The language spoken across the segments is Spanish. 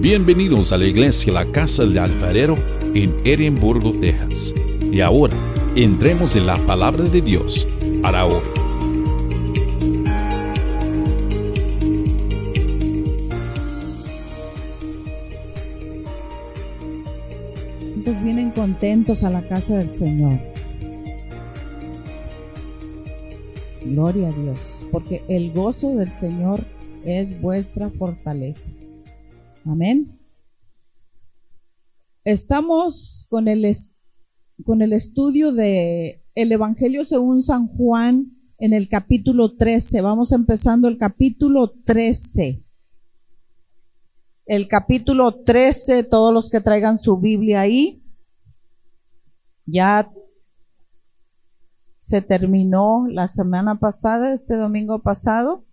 Bienvenidos a la iglesia La Casa del Alfarero en Edimburgo, Texas. Y ahora, entremos en la palabra de Dios para hoy. ¿Cuántos vienen contentos a la casa del Señor? Gloria a Dios, porque el gozo del Señor es vuestra fortaleza. Amén. Estamos con el, con el estudio de el Evangelio según San Juan en el capítulo 13. Vamos empezando el capítulo 13. El capítulo 13, todos los que traigan su Biblia ahí, ya se terminó la semana pasada, este domingo pasado,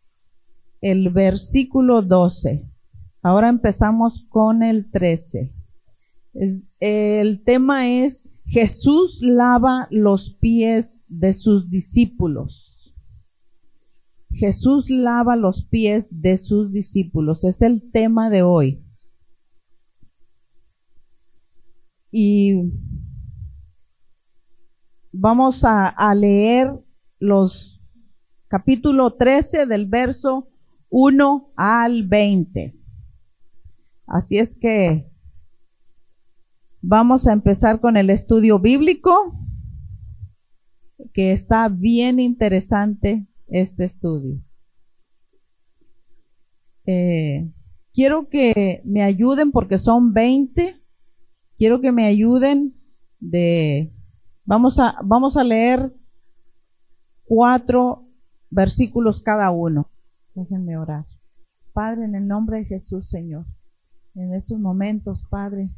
el versículo 12. Ahora empezamos con el 13. el tema es Jesús lava los pies de sus discípulos. Jesús lava los pies de sus discípulos. Es el tema de hoy. Y vamos a, a leer los capítulo 13 del verso 1 al 20. Así es que vamos a empezar con el estudio bíblico, que está bien interesante este estudio. Eh, quiero que me ayuden porque son 20. Quiero que me ayuden de, vamos a, vamos a leer cuatro versículos cada uno. Déjenme orar. Padre, en el nombre de Jesús, Señor. En estos momentos, Padre,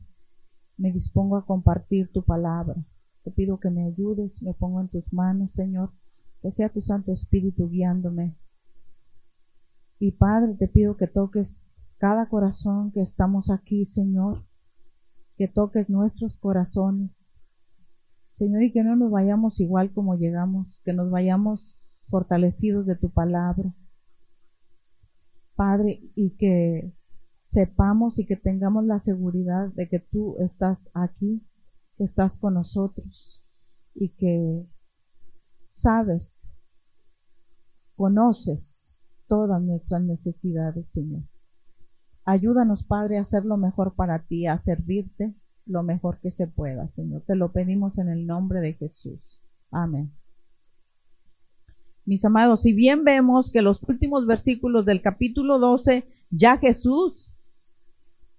me dispongo a compartir tu palabra. Te pido que me ayudes, me pongo en tus manos, Señor, que sea tu Santo Espíritu guiándome. Y Padre, te pido que toques cada corazón que estamos aquí, Señor, que toques nuestros corazones. Señor, y que no nos vayamos igual como llegamos, que nos vayamos fortalecidos de tu palabra. Padre, y que sepamos y que tengamos la seguridad de que tú estás aquí, que estás con nosotros y que sabes, conoces todas nuestras necesidades, Señor. Ayúdanos, Padre, a hacer lo mejor para ti, a servirte lo mejor que se pueda, Señor. Te lo pedimos en el nombre de Jesús. Amén. Mis amados, si bien vemos que los últimos versículos del capítulo 12, ya Jesús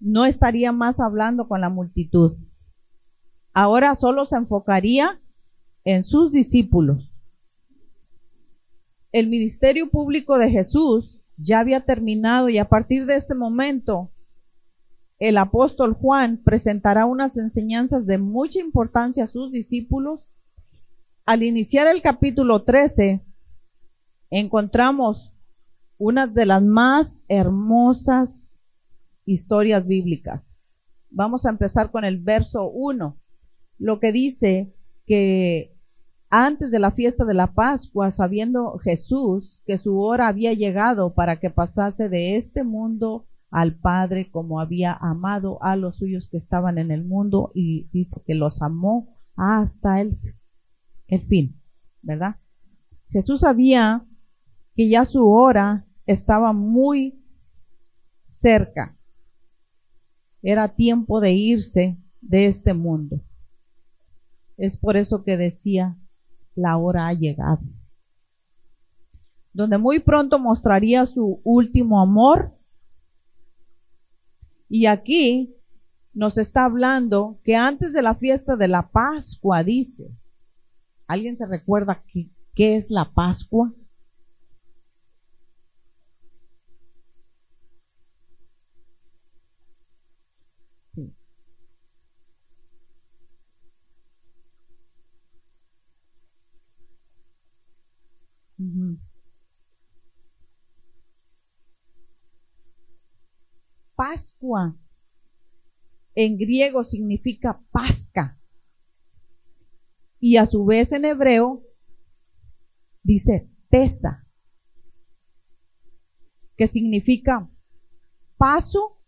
no estaría más hablando con la multitud. Ahora solo se enfocaría en sus discípulos. El ministerio público de Jesús ya había terminado y a partir de este momento el apóstol Juan presentará unas enseñanzas de mucha importancia a sus discípulos. Al iniciar el capítulo 13, encontramos una de las más hermosas historias bíblicas. Vamos a empezar con el verso 1, lo que dice que antes de la fiesta de la Pascua, sabiendo Jesús que su hora había llegado para que pasase de este mundo al Padre como había amado a los suyos que estaban en el mundo y dice que los amó hasta el, el fin, ¿verdad? Jesús sabía que ya su hora estaba muy cerca era tiempo de irse de este mundo. Es por eso que decía, la hora ha llegado. Donde muy pronto mostraría su último amor. Y aquí nos está hablando que antes de la fiesta de la Pascua, dice, ¿alguien se recuerda qué es la Pascua? Pascua en griego significa pasca. Y a su vez en hebreo dice pesa, que significa paso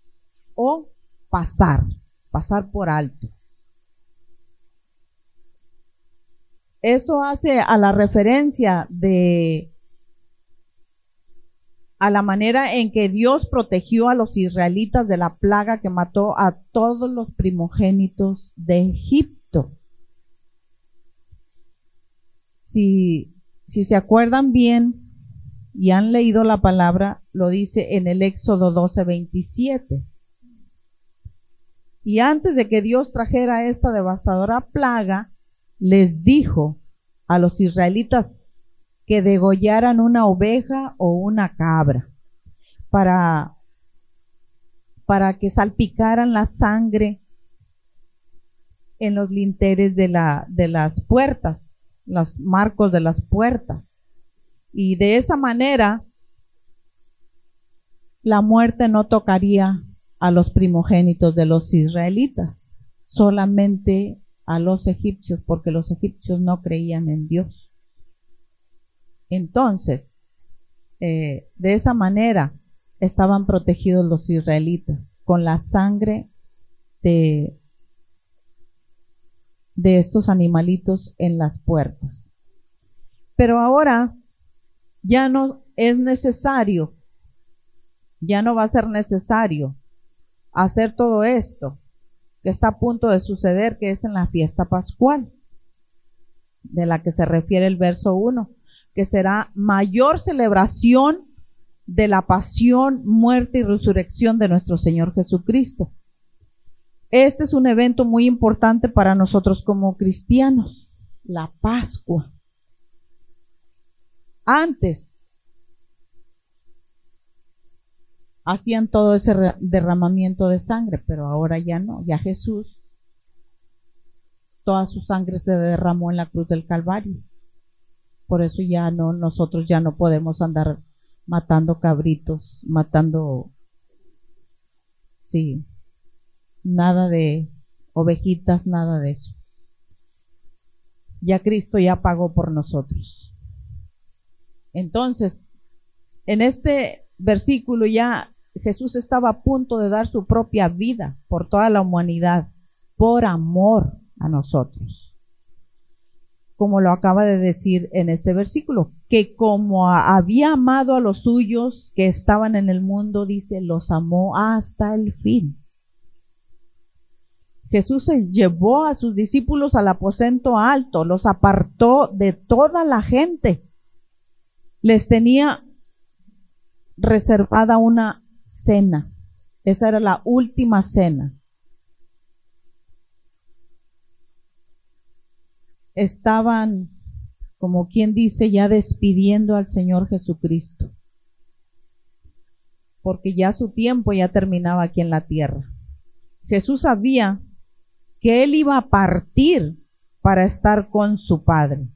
o pasar, pasar por alto. Esto hace a la referencia de a la manera en que Dios protegió a los israelitas de la plaga que mató a todos los primogénitos de Egipto. Si, si se acuerdan bien y han leído la palabra, lo dice en el Éxodo 12, 27. Y antes de que Dios trajera esta devastadora plaga, les dijo a los israelitas que degollaran una oveja o una cabra para, para que salpicaran la sangre en los linteres de, la, de las puertas, los marcos de las puertas. Y de esa manera la muerte no tocaría a los primogénitos de los israelitas, solamente a los egipcios, porque los egipcios no creían en Dios. Entonces, eh, de esa manera estaban protegidos los israelitas con la sangre de, de estos animalitos en las puertas. Pero ahora ya no es necesario, ya no va a ser necesario hacer todo esto que está a punto de suceder, que es en la fiesta pascual, de la que se refiere el verso 1, que será mayor celebración de la pasión, muerte y resurrección de nuestro Señor Jesucristo. Este es un evento muy importante para nosotros como cristianos, la Pascua. Antes hacían todo ese derramamiento de sangre, pero ahora ya no, ya Jesús, toda su sangre se derramó en la cruz del Calvario. Por eso ya no, nosotros ya no podemos andar matando cabritos, matando, sí, nada de ovejitas, nada de eso. Ya Cristo ya pagó por nosotros. Entonces, en este versículo ya Jesús estaba a punto de dar su propia vida por toda la humanidad, por amor a nosotros. Como lo acaba de decir en este versículo, que como había amado a los suyos que estaban en el mundo, dice, los amó hasta el fin. Jesús se llevó a sus discípulos al aposento alto, los apartó de toda la gente. Les tenía reservada una cena. Esa era la última cena. Estaban, como quien dice, ya despidiendo al Señor Jesucristo. Porque ya su tiempo ya terminaba aquí en la tierra. Jesús sabía que él iba a partir para estar con su Padre.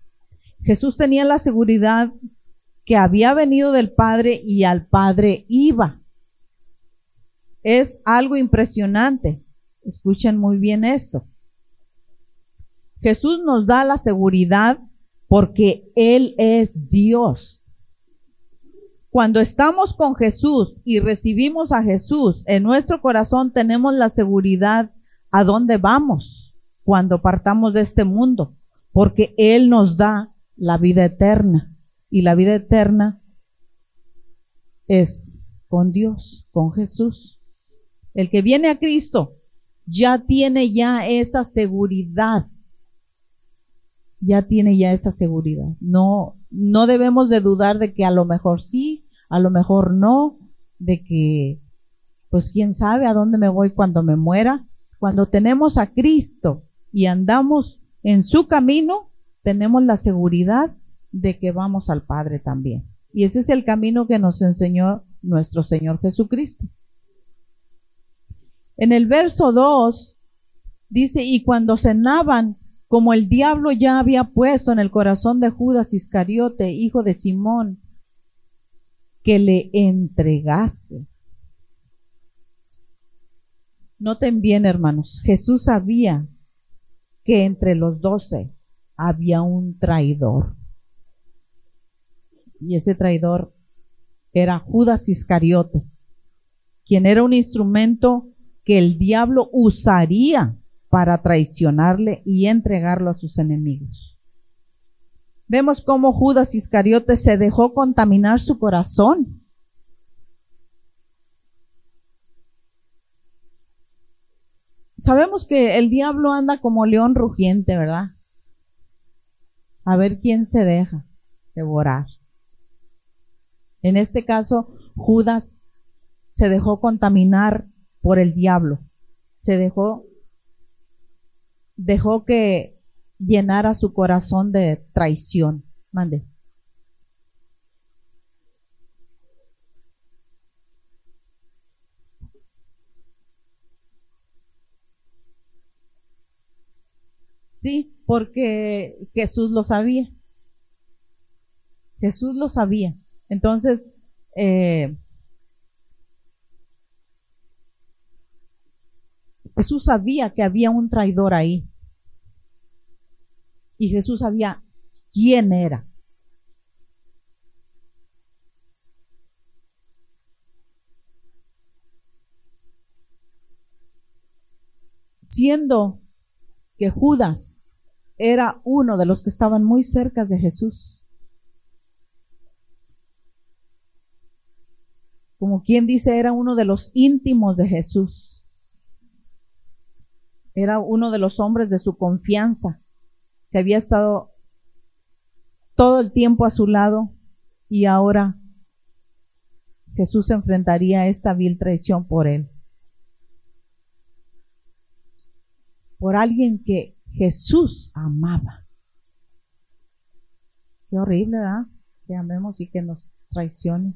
Jesús tenía la seguridad que había venido del Padre y al Padre iba. Es algo impresionante. Escuchen muy bien esto. Jesús nos da la seguridad porque Él es Dios. Cuando estamos con Jesús y recibimos a Jesús en nuestro corazón, tenemos la seguridad a dónde vamos cuando partamos de este mundo, porque Él nos da la vida eterna. Y la vida eterna es con Dios, con Jesús. El que viene a Cristo ya tiene ya esa seguridad. Ya tiene ya esa seguridad. No, no debemos de dudar de que a lo mejor sí, a lo mejor no, de que, pues quién sabe a dónde me voy cuando me muera. Cuando tenemos a Cristo y andamos en su camino, tenemos la seguridad de que vamos al Padre también. Y ese es el camino que nos enseñó nuestro Señor Jesucristo. En el verso 2 dice, y cuando cenaban, como el diablo ya había puesto en el corazón de Judas Iscariote, hijo de Simón, que le entregase. Noten bien, hermanos, Jesús sabía que entre los doce había un traidor. Y ese traidor era Judas Iscariote, quien era un instrumento que el diablo usaría para traicionarle y entregarlo a sus enemigos. Vemos cómo Judas Iscariote se dejó contaminar su corazón. Sabemos que el diablo anda como león rugiente, ¿verdad? A ver quién se deja devorar. En este caso, Judas se dejó contaminar por el diablo. Se dejó, dejó que llenara su corazón de traición. Mande. Sí, porque Jesús lo sabía. Jesús lo sabía. Entonces, eh, Jesús sabía que había un traidor ahí. Y Jesús sabía quién era. Siendo que Judas era uno de los que estaban muy cerca de Jesús. Como quien dice, era uno de los íntimos de Jesús. Era uno de los hombres de su confianza, que había estado todo el tiempo a su lado y ahora Jesús enfrentaría esta vil traición por él. Por alguien que Jesús amaba. Qué horrible, ¿verdad? Que amemos y que nos traicione.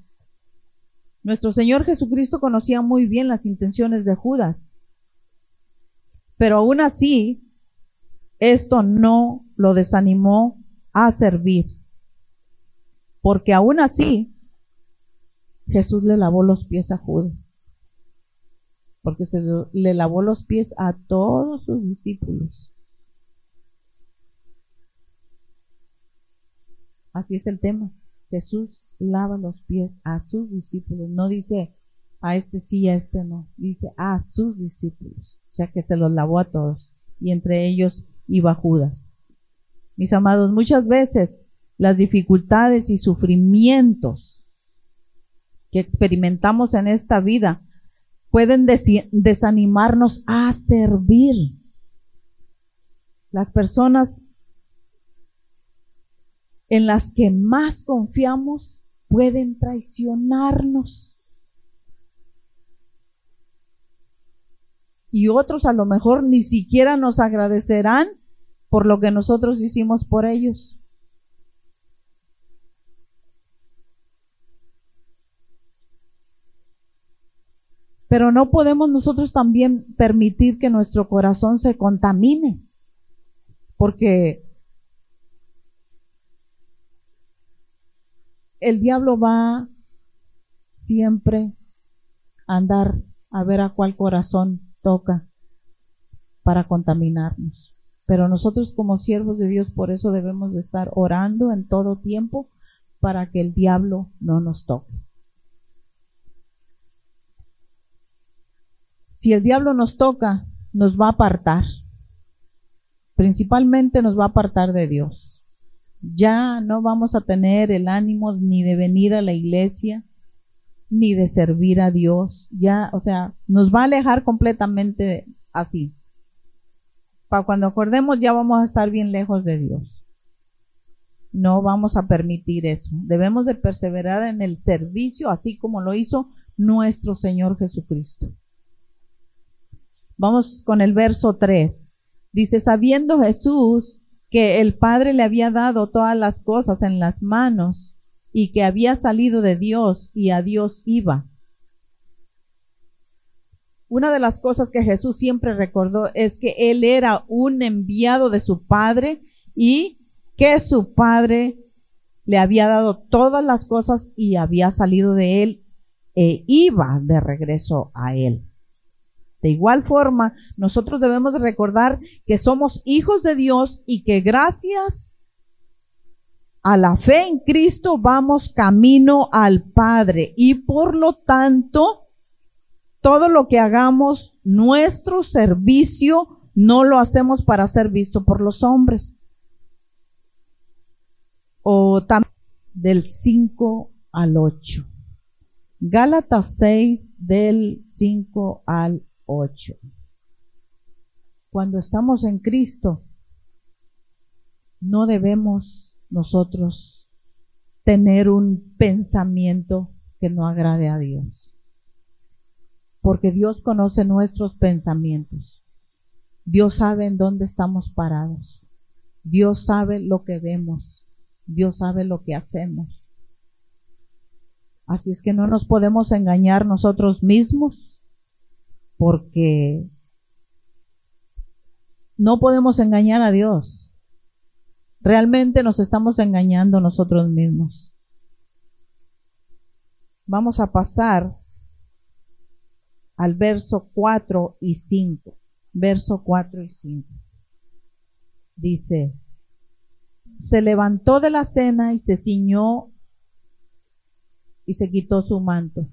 Nuestro Señor Jesucristo conocía muy bien las intenciones de Judas, pero aún así, esto no lo desanimó a servir, porque aún así, Jesús le lavó los pies a Judas, porque se le lavó los pies a todos sus discípulos. Así es el tema. Jesús lava los pies a sus discípulos. No dice a este sí a este no. Dice a sus discípulos. Sea que se los lavó a todos. Y entre ellos iba Judas. Mis amados, muchas veces las dificultades y sufrimientos que experimentamos en esta vida pueden desanimarnos a servir. Las personas en las que más confiamos pueden traicionarnos. Y otros a lo mejor ni siquiera nos agradecerán por lo que nosotros hicimos por ellos. Pero no podemos nosotros también permitir que nuestro corazón se contamine, porque el diablo va siempre a andar a ver a cuál corazón toca para contaminarnos. Pero nosotros como siervos de Dios por eso debemos de estar orando en todo tiempo para que el diablo no nos toque. Si el diablo nos toca, nos va a apartar. Principalmente nos va a apartar de Dios ya no vamos a tener el ánimo ni de venir a la iglesia, ni de servir a Dios. Ya, o sea, nos va a alejar completamente así. Para cuando acordemos ya vamos a estar bien lejos de Dios. No vamos a permitir eso. Debemos de perseverar en el servicio así como lo hizo nuestro Señor Jesucristo. Vamos con el verso 3. Dice, sabiendo Jesús que el Padre le había dado todas las cosas en las manos y que había salido de Dios y a Dios iba. Una de las cosas que Jesús siempre recordó es que Él era un enviado de su Padre y que su Padre le había dado todas las cosas y había salido de Él e iba de regreso a Él. De igual forma, nosotros debemos recordar que somos hijos de Dios y que gracias a la fe en Cristo vamos camino al Padre y por lo tanto todo lo que hagamos, nuestro servicio, no lo hacemos para ser visto por los hombres. O también del 5 al 8. Gálatas 6 del 5 al 8. Cuando estamos en Cristo, no debemos nosotros tener un pensamiento que no agrade a Dios. Porque Dios conoce nuestros pensamientos. Dios sabe en dónde estamos parados. Dios sabe lo que vemos. Dios sabe lo que hacemos. Así es que no nos podemos engañar nosotros mismos porque no podemos engañar a Dios. Realmente nos estamos engañando nosotros mismos. Vamos a pasar al verso 4 y 5. Verso 4 y 5. Dice, se levantó de la cena y se ciñó y se quitó su manto.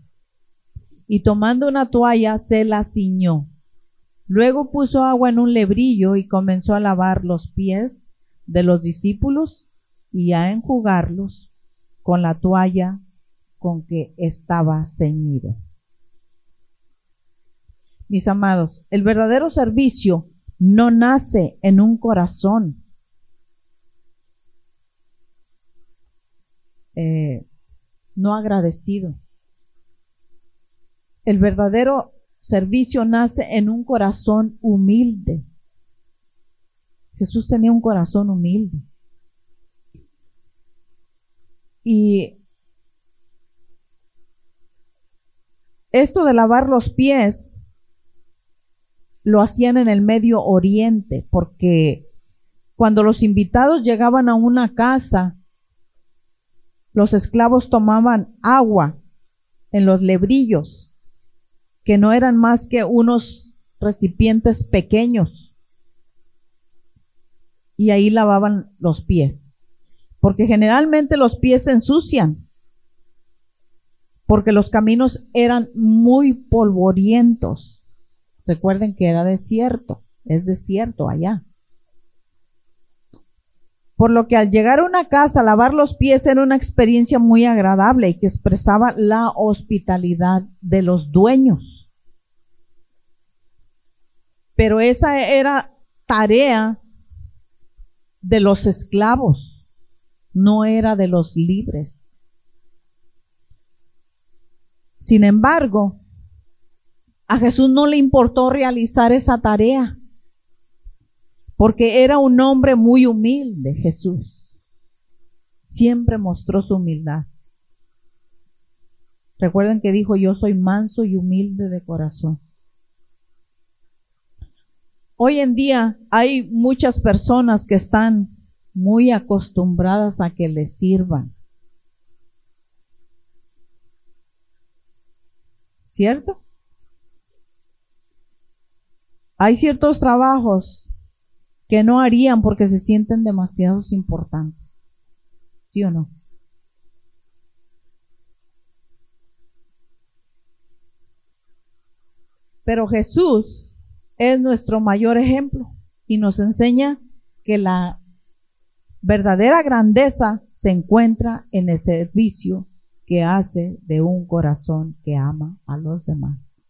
Y tomando una toalla se la ciñó. Luego puso agua en un lebrillo y comenzó a lavar los pies de los discípulos y a enjugarlos con la toalla con que estaba ceñido. Mis amados, el verdadero servicio no nace en un corazón eh, no agradecido. El verdadero servicio nace en un corazón humilde. Jesús tenía un corazón humilde. Y esto de lavar los pies lo hacían en el Medio Oriente, porque cuando los invitados llegaban a una casa, los esclavos tomaban agua en los lebrillos, que no eran más que unos recipientes pequeños, y ahí lavaban los pies, porque generalmente los pies se ensucian, porque los caminos eran muy polvorientos. Recuerden que era desierto, es desierto allá por lo que al llegar a una casa, lavar los pies era una experiencia muy agradable y que expresaba la hospitalidad de los dueños. Pero esa era tarea de los esclavos, no era de los libres. Sin embargo, a Jesús no le importó realizar esa tarea porque era un hombre muy humilde, Jesús. Siempre mostró su humildad. Recuerden que dijo, yo soy manso y humilde de corazón. Hoy en día hay muchas personas que están muy acostumbradas a que les sirvan. ¿Cierto? Hay ciertos trabajos que no harían porque se sienten demasiados importantes. ¿Sí o no? Pero Jesús es nuestro mayor ejemplo y nos enseña que la verdadera grandeza se encuentra en el servicio que hace de un corazón que ama a los demás.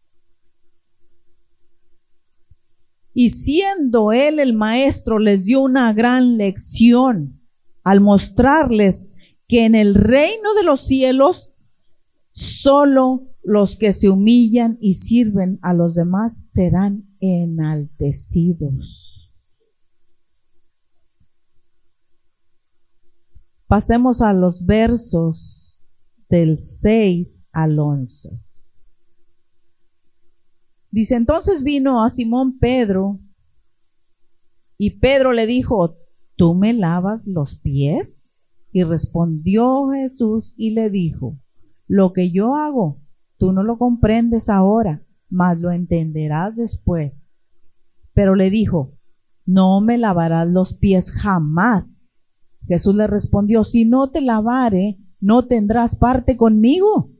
Y siendo él el maestro, les dio una gran lección al mostrarles que en el reino de los cielos solo los que se humillan y sirven a los demás serán enaltecidos. Pasemos a los versos del 6 al 11. Dice, entonces vino a Simón Pedro y Pedro le dijo, ¿tú me lavas los pies? Y respondió Jesús y le dijo, lo que yo hago, tú no lo comprendes ahora, mas lo entenderás después. Pero le dijo, no me lavarás los pies jamás. Jesús le respondió, si no te lavare, no tendrás parte conmigo.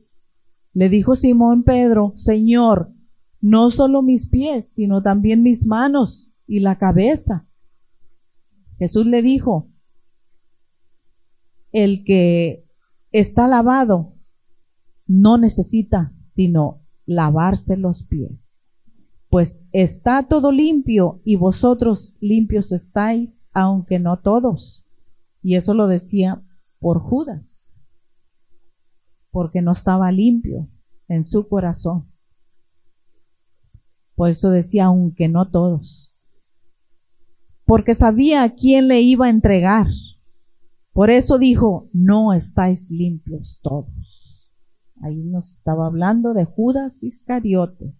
Le dijo Simón Pedro, Señor, no solo mis pies, sino también mis manos y la cabeza. Jesús le dijo, el que está lavado no necesita sino lavarse los pies. Pues está todo limpio y vosotros limpios estáis, aunque no todos. Y eso lo decía por Judas, porque no estaba limpio en su corazón. Por eso decía, aunque no todos. Porque sabía a quién le iba a entregar. Por eso dijo, no estáis limpios todos. Ahí nos estaba hablando de Judas Iscariote.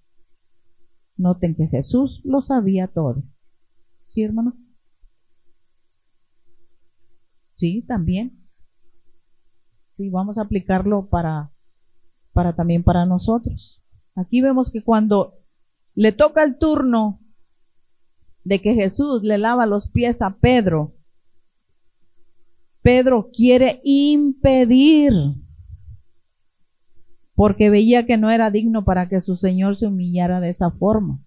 Noten que Jesús lo sabía todo. ¿Sí, hermano? Sí, también. Sí, vamos a aplicarlo para, para también para nosotros. Aquí vemos que cuando le toca el turno de que Jesús le lava los pies a Pedro, Pedro quiere impedir, porque veía que no era digno para que su Señor se humillara de esa forma.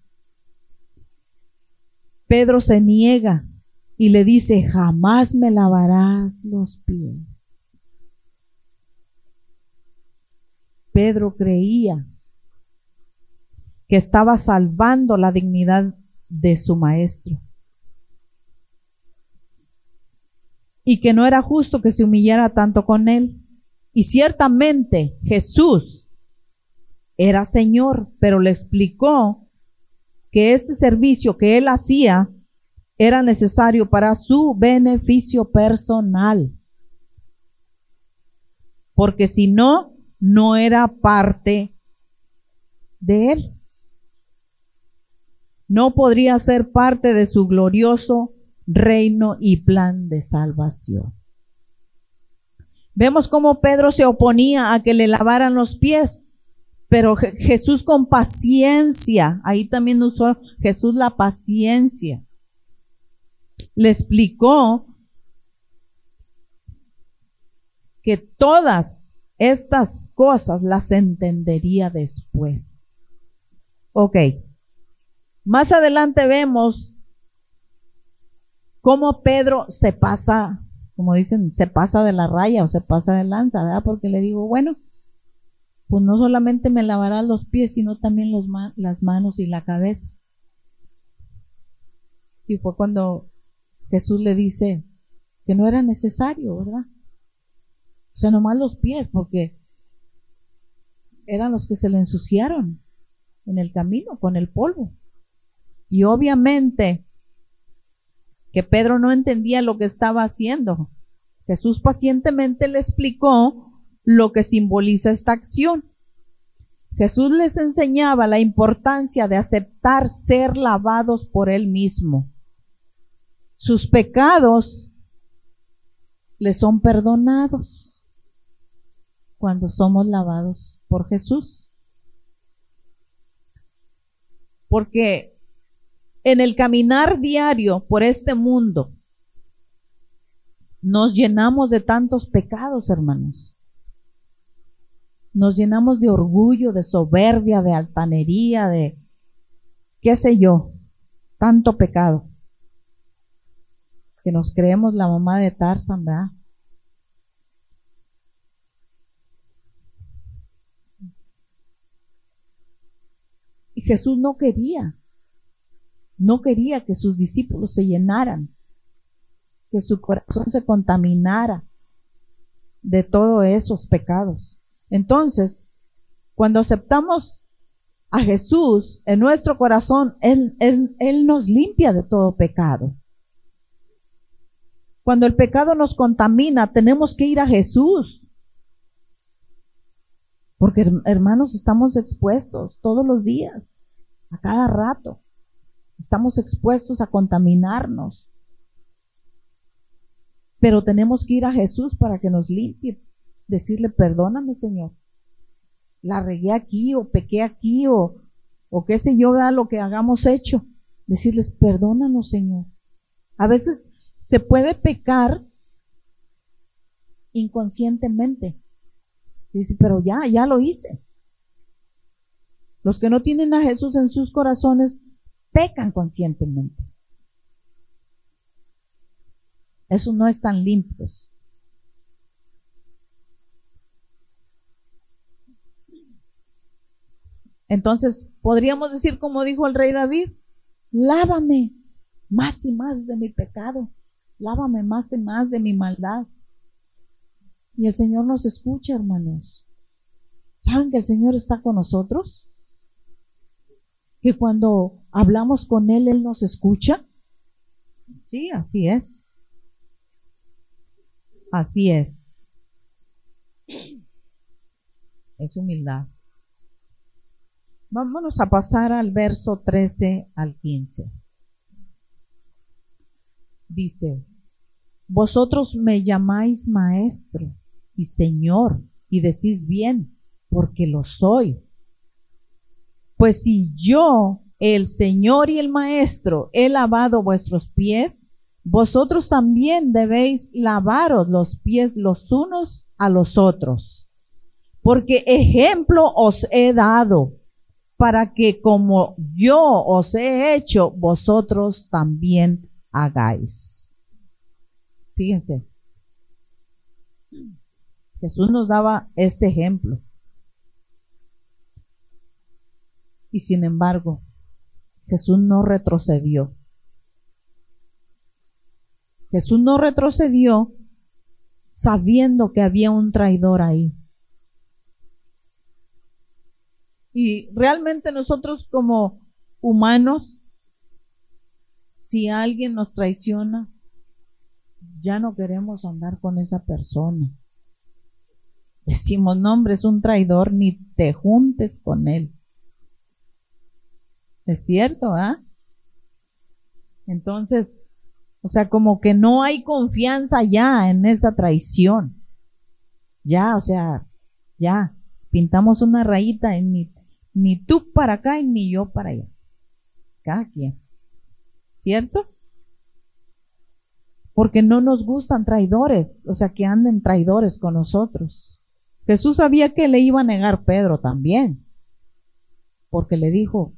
Pedro se niega y le dice, jamás me lavarás los pies. Pedro creía que estaba salvando la dignidad de su maestro. Y que no era justo que se humillara tanto con él. Y ciertamente Jesús era Señor, pero le explicó que este servicio que él hacía era necesario para su beneficio personal. Porque si no, no era parte de él no podría ser parte de su glorioso reino y plan de salvación. Vemos cómo Pedro se oponía a que le lavaran los pies, pero Jesús con paciencia, ahí también usó Jesús la paciencia, le explicó que todas estas cosas las entendería después. Ok, más adelante vemos cómo Pedro se pasa, como dicen, se pasa de la raya o se pasa de lanza, ¿verdad? Porque le digo, bueno, pues no solamente me lavará los pies, sino también las manos y la cabeza. Y fue cuando Jesús le dice que no era necesario, ¿verdad? O sea, nomás los pies, porque eran los que se le ensuciaron en el camino con el polvo. Y obviamente que Pedro no entendía lo que estaba haciendo. Jesús pacientemente le explicó lo que simboliza esta acción. Jesús les enseñaba la importancia de aceptar ser lavados por Él mismo. Sus pecados les son perdonados cuando somos lavados por Jesús. Porque en el caminar diario por este mundo, nos llenamos de tantos pecados, hermanos. Nos llenamos de orgullo, de soberbia, de altanería, de qué sé yo, tanto pecado. Que nos creemos la mamá de Tarzan, ¿verdad? Y Jesús no quería no quería que sus discípulos se llenaran, que su corazón se contaminara de todos esos pecados. Entonces, cuando aceptamos a Jesús en nuestro corazón, Él, Él nos limpia de todo pecado. Cuando el pecado nos contamina, tenemos que ir a Jesús. Porque hermanos, estamos expuestos todos los días, a cada rato. Estamos expuestos a contaminarnos. Pero tenemos que ir a Jesús para que nos limpie. Decirle, perdóname Señor. La regué aquí o pequé aquí o, o qué sé yo, da lo que hagamos hecho. Decirles, perdónanos Señor. A veces se puede pecar inconscientemente. Dice, pero ya, ya lo hice. Los que no tienen a Jesús en sus corazones pecan conscientemente. Esos no están limpios. Entonces, podríamos decir, como dijo el rey David, lávame más y más de mi pecado, lávame más y más de mi maldad. Y el Señor nos escucha, hermanos. ¿Saben que el Señor está con nosotros? Que cuando hablamos con Él, Él nos escucha. Sí, así es. Así es. Es humildad. Vámonos a pasar al verso 13 al 15. Dice, vosotros me llamáis maestro y señor y decís bien, porque lo soy. Pues si yo, el Señor y el Maestro, he lavado vuestros pies, vosotros también debéis lavaros los pies los unos a los otros. Porque ejemplo os he dado para que como yo os he hecho, vosotros también hagáis. Fíjense, Jesús nos daba este ejemplo. Y sin embargo, Jesús no retrocedió. Jesús no retrocedió sabiendo que había un traidor ahí. Y realmente nosotros como humanos, si alguien nos traiciona, ya no queremos andar con esa persona. Decimos, no, hombre, es un traidor, ni te juntes con él. Es cierto, ¿ah? Entonces, o sea, como que no hay confianza ya en esa traición. Ya, o sea, ya, pintamos una rayita en ni, ni tú para acá y ni yo para allá. Cada quien. ¿Cierto? Porque no nos gustan traidores, o sea, que anden traidores con nosotros. Jesús sabía que le iba a negar Pedro también, porque le dijo,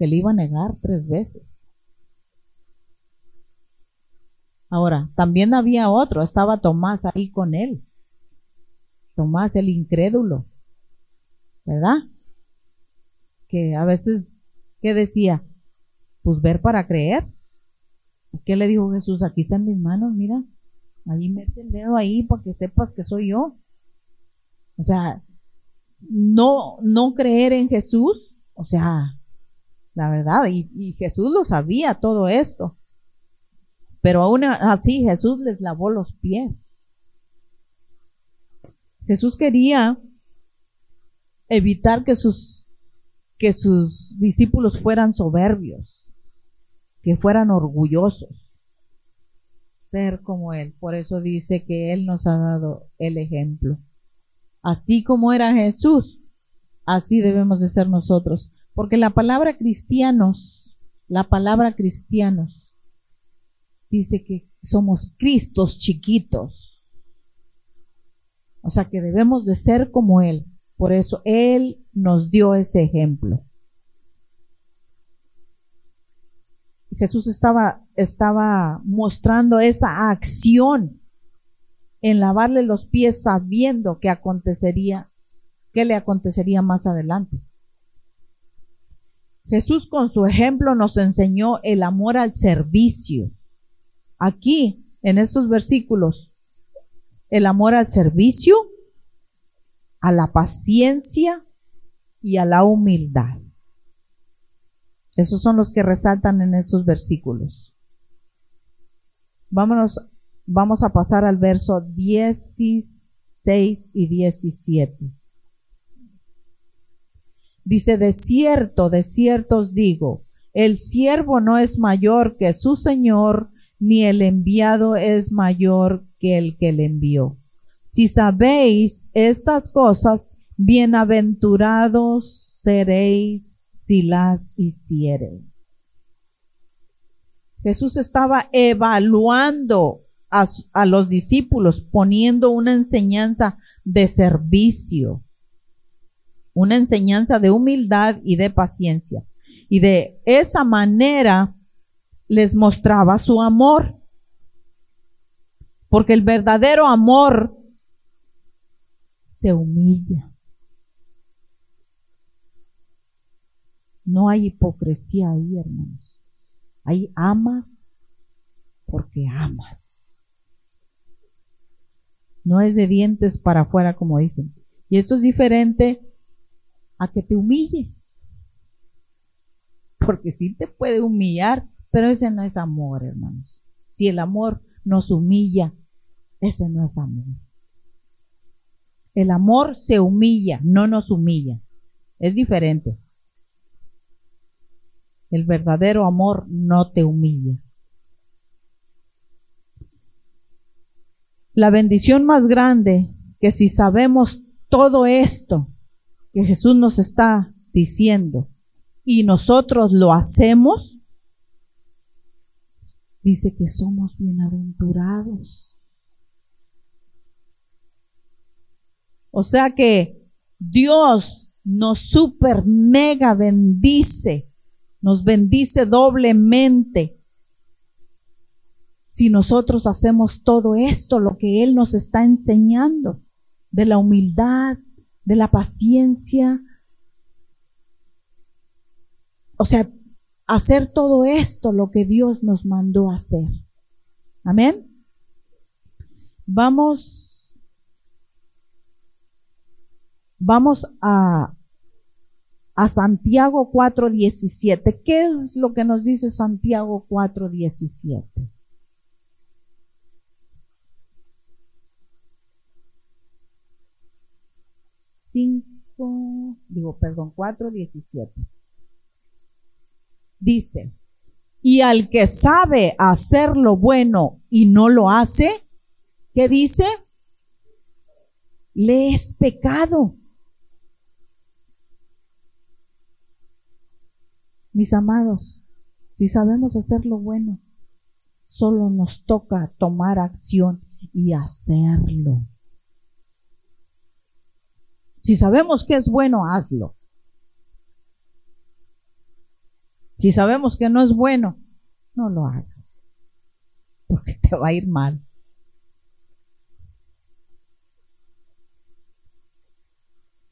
que le iba a negar tres veces. Ahora, también había otro, estaba Tomás ahí con él. Tomás el incrédulo, ¿verdad? Que a veces, ¿qué decía? Pues ver para creer. ¿Qué le dijo Jesús? Aquí están mis manos, mira. Ahí mete el dedo ahí para que sepas que soy yo. O sea, no, no creer en Jesús, o sea, la verdad, y, Jesús lo sabía todo esto. Pero aún así Jesús les lavó los pies. Jesús quería evitar que sus, que sus discípulos fueran soberbios, que fueran orgullosos, ser como Él. Por eso dice que Él nos ha dado el ejemplo. Así como era Jesús, así debemos de ser nosotros. Porque la palabra cristianos, la palabra cristianos, dice que somos Cristos chiquitos. O sea que debemos de ser como Él. Por eso Él nos dio ese ejemplo. Jesús estaba, estaba mostrando esa acción en lavarle los pies sabiendo que acontecería, que le acontecería más adelante. Jesús con su ejemplo nos enseñó el amor al servicio. Aquí, en estos versículos, el amor al servicio, a la paciencia y a la humildad. Esos son los que resaltan en estos versículos. Vámonos, vamos a pasar al verso 16 y 17. Dice, de cierto, de cierto os digo, el siervo no es mayor que su Señor, ni el enviado es mayor que el que le envió. Si sabéis estas cosas, bienaventurados seréis si las hiciereis. Jesús estaba evaluando a, a, los discípulos, poniendo una enseñanza de servicio una enseñanza de humildad y de paciencia. Y de esa manera les mostraba su amor. Porque el verdadero amor se humilla. No hay hipocresía ahí, hermanos. Ahí amas porque amas. No es de dientes para afuera, como dicen. Y esto es diferente a que te humille. Porque sí te puede humillar, pero ese no es amor, hermanos. Si el amor nos humilla, ese no es amor. El amor se humilla, no nos humilla. Es diferente. El verdadero amor no te humilla. La bendición más grande que si sabemos todo esto que Jesús nos está diciendo. Y nosotros lo hacemos, dice que somos bienaventurados. O sea que Dios nos super mega bendice, nos bendice doblemente. Si nosotros hacemos todo esto, lo que Él nos está enseñando, de la humildad, de la paciencia. O sea, hacer todo esto, lo que Dios nos mandó hacer. Amén. Vamos, vamos a, a Santiago 4.17. ¿Qué es lo que nos dice Santiago 4.17? Cinco, digo, perdón, 4.17. Dice, y al que sabe hacer lo bueno y no lo hace, ¿qué dice? Le es pecado. Mis amados, si sabemos hacer lo bueno, solo nos toca tomar acción y hacerlo. Si sabemos que es bueno, hazlo. Si sabemos que no es bueno, no lo hagas, porque te va a ir mal.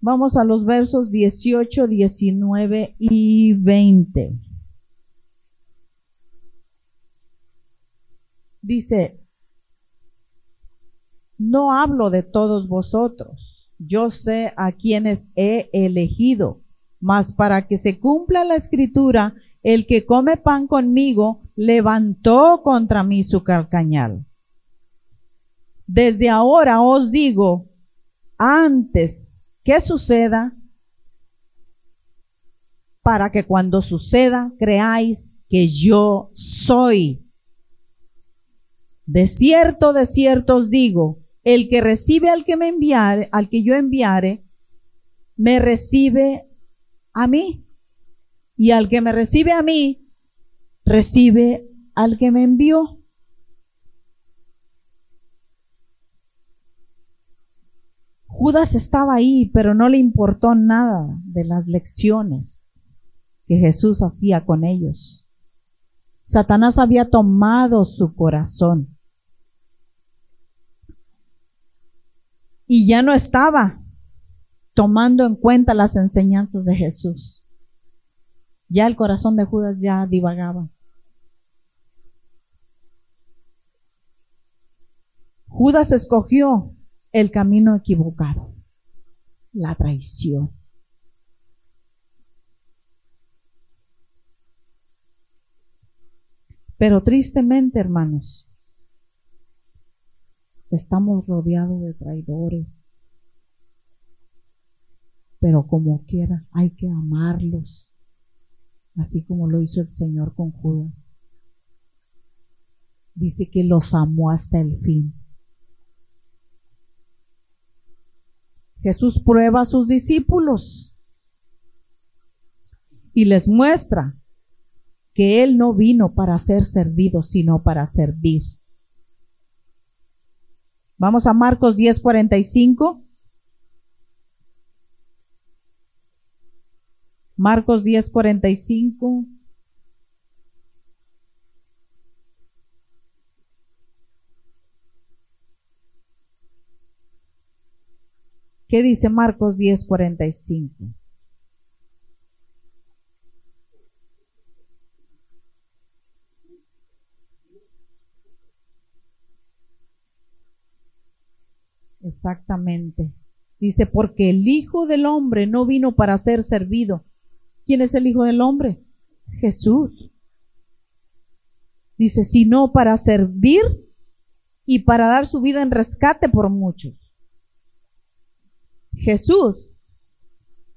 Vamos a los versos 18, 19 y 20. Dice, no hablo de todos vosotros, yo sé a quienes he elegido, mas para que se cumpla la escritura, el que come pan conmigo levantó contra mí su calcañal. Desde ahora os digo, antes que suceda, para que cuando suceda creáis que yo soy. De cierto, de cierto os digo, el que recibe al que me enviare, al que yo enviare, me recibe a mí y al que me recibe a mí, recibe al que me envió. Judas estaba ahí, pero no le importó nada de las lecciones que Jesús hacía con ellos. Satanás había tomado su corazón y ya no estaba tomando en cuenta las enseñanzas de Jesús. Ya el corazón de Judas ya divagaba. Judas escogió el camino equivocado, la traición. Pero tristemente, hermanos, estamos rodeados de traidores. Pero como quiera, hay que amarlos así como lo hizo el Señor con Judas. Dice que los amó hasta el fin. Jesús prueba a sus discípulos y les muestra que Él no vino para ser servido, sino para servir. Vamos a Marcos 10:45. Marcos 10:45. ¿Qué dice Marcos 10:45? Exactamente. Dice, porque el Hijo del Hombre no vino para ser servido. ¿Quién es el Hijo del Hombre? Jesús. Dice, sino para servir y para dar su vida en rescate por muchos. Jesús,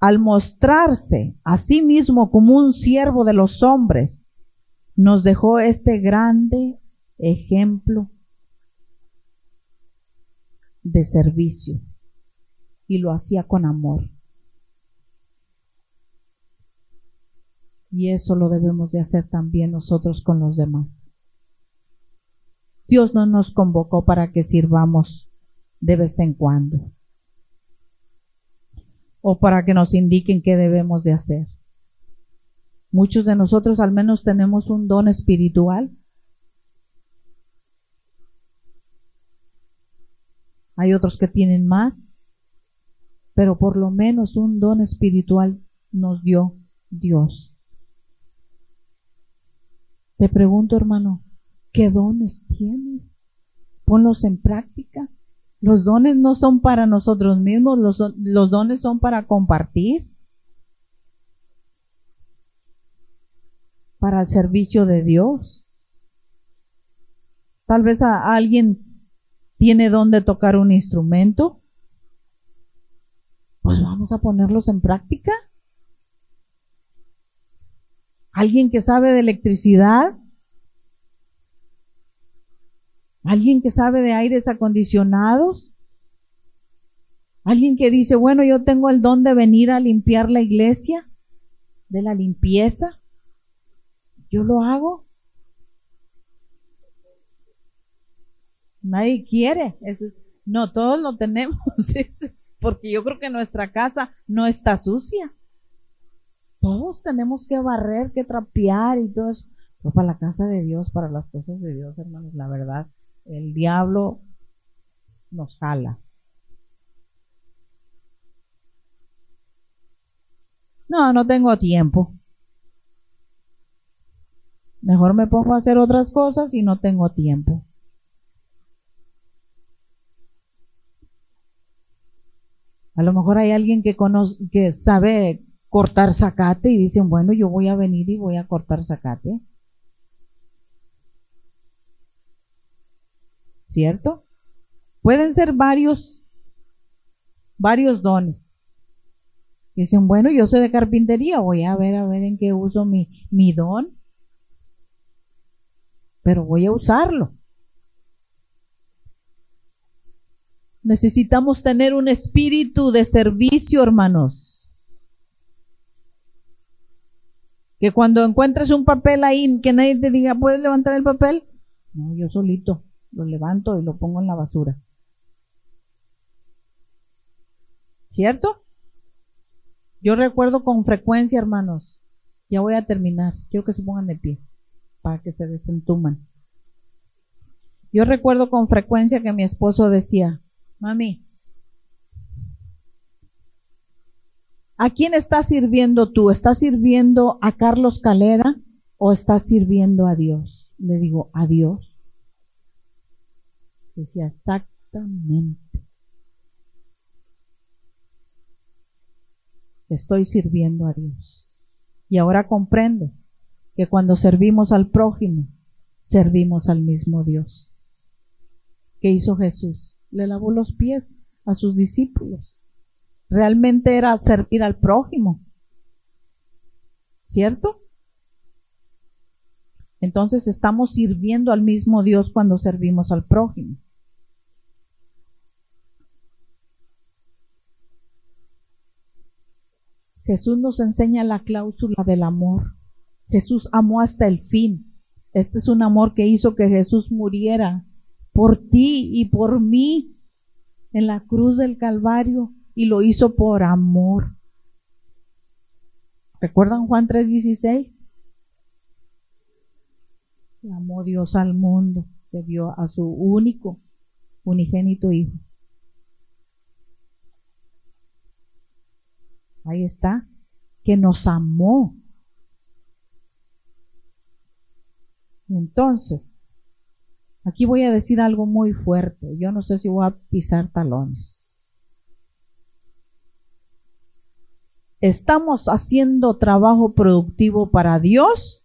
al mostrarse a sí mismo como un siervo de los hombres, nos dejó este grande ejemplo de servicio y lo hacía con amor. Y eso lo debemos de hacer también nosotros con los demás. Dios no nos convocó para que sirvamos de vez en cuando o para que nos indiquen qué debemos de hacer. Muchos de nosotros al menos tenemos un don espiritual Hay otros que tienen más, pero por lo menos un don espiritual nos dio Dios. Te pregunto, hermano, ¿qué dones tienes? Ponlos en práctica. Los dones no son para nosotros mismos, los, dones son para compartir, para el servicio de Dios. Tal vez a alguien tiene dónde tocar un instrumento, pues vamos a ponerlos en práctica. Alguien que sabe de electricidad, alguien que sabe de aires acondicionados, alguien que dice, bueno, yo tengo el don de venir a limpiar la iglesia, de la limpieza, yo lo hago. Nadie quiere. no, todos lo tenemos. porque yo creo que nuestra casa no está sucia. Todos tenemos que barrer, que trapear y todo eso. Pero para la casa de Dios, para las cosas de Dios, hermanos, la verdad, el diablo nos jala. No, no tengo tiempo. Mejor me pongo a hacer otras cosas y no tengo tiempo. A lo mejor hay alguien que conoce, que sabe cortar zacate y dicen, bueno, yo voy a venir y voy a cortar zacate. ¿Cierto? Pueden ser varios, varios dones. Dicen, bueno, yo sé de carpintería, voy a ver a ver en qué uso mi, mi don, pero voy a usarlo. Necesitamos tener un espíritu de servicio, hermanos. Que cuando encuentres un papel ahí, que nadie te diga, ¿puedes levantar el papel? No, yo solito lo levanto y lo pongo en la basura. ¿Cierto? Yo recuerdo con frecuencia, hermanos, ya voy a terminar, quiero que se pongan de pie para que se desentuman. Yo recuerdo con frecuencia que mi esposo decía, Mami, ¿a quién estás sirviendo tú? ¿Estás sirviendo a Carlos Calera o estás sirviendo a Dios? Le digo, a Dios. Decía, exactamente. Estoy sirviendo a Dios. Y ahora comprendo que cuando servimos al prójimo, servimos al mismo Dios. ¿Qué hizo Jesús? Le lavó los pies a sus discípulos. Realmente era servir al prójimo. ¿Cierto? Entonces estamos sirviendo al mismo Dios cuando servimos al prójimo. Jesús nos enseña la cláusula del amor. Jesús amó hasta el fin. Este es un amor que hizo que Jesús muriera por ti y por mí en la cruz del Calvario y lo hizo por amor. ¿Recuerdan Juan 3:16? Amó Dios al mundo, que dio a su único, unigénito Hijo. Ahí está, que nos amó. Entonces, aquí voy a decir algo muy fuerte. Yo no sé si voy a pisar talones. ¿Estamos haciendo trabajo productivo para Dios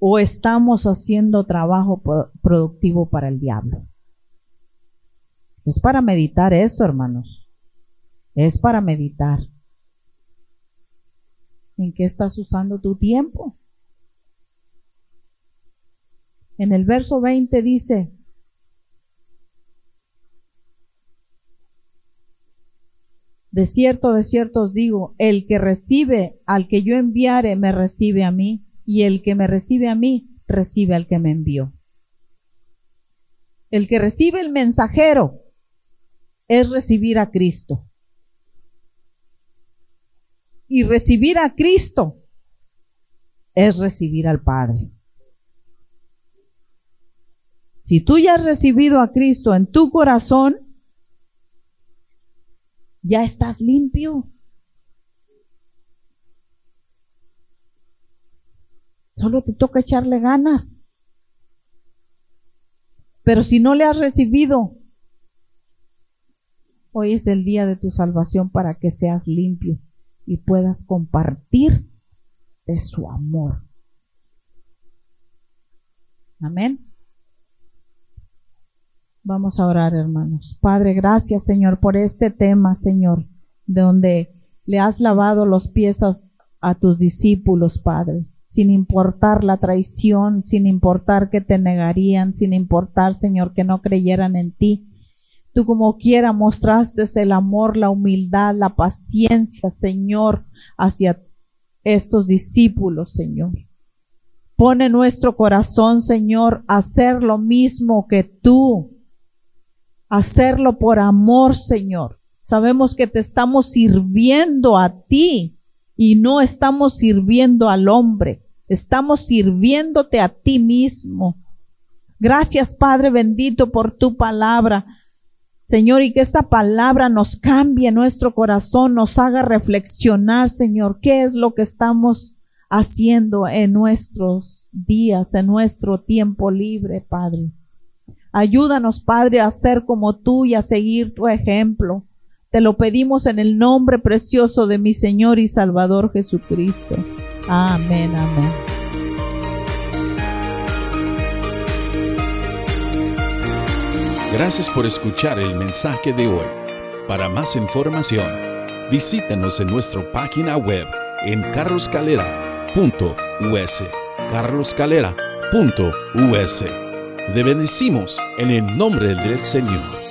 o estamos haciendo trabajo productivo para el diablo? Es para meditar esto, hermanos. Es para meditar. ¿En qué estás usando tu tiempo? En el verso 20 dice, De cierto, de cierto os digo, el que recibe al que yo enviare, me recibe a mí, y el que me recibe a mí, recibe al que me envió. El que recibe el mensajero es recibir a Cristo. Y recibir a Cristo es recibir al Padre. Si tú ya has recibido a Cristo en tu corazón, ya estás limpio. Solo te toca echarle ganas. Pero si no le has recibido, hoy es el día de tu salvación para que seas limpio y puedas compartir de su amor. Amén. Vamos a orar, hermanos. Padre, gracias, Señor, por este tema, Señor, de donde le has lavado los pies a, tus discípulos, Padre, sin importar la traición, sin importar que te negarían, sin importar, Señor, que no creyeran en ti. Tú como quiera mostraste el amor, la humildad, la paciencia, Señor, hacia estos discípulos, Señor. Pone nuestro corazón, Señor, a hacer lo mismo que tú, hacerlo por amor, Señor. Sabemos que te estamos sirviendo a ti y no estamos sirviendo al hombre. Estamos sirviéndote a ti mismo. Gracias, Padre bendito, por tu palabra. Señor, y que esta palabra nos cambie nuestro corazón, nos haga reflexionar, Señor, qué es lo que estamos haciendo en nuestros días, en nuestro tiempo libre, Padre. Ayúdanos, Padre, a ser como tú y a seguir tu ejemplo. Te lo pedimos en el nombre precioso de mi Señor y Salvador Jesucristo. Amén, amén. Gracias por escuchar el mensaje de hoy. Para más información, visítanos en nuestra página web en carloscalera.us. carloscalera.us. Te bendecimos en el nombre del Señor.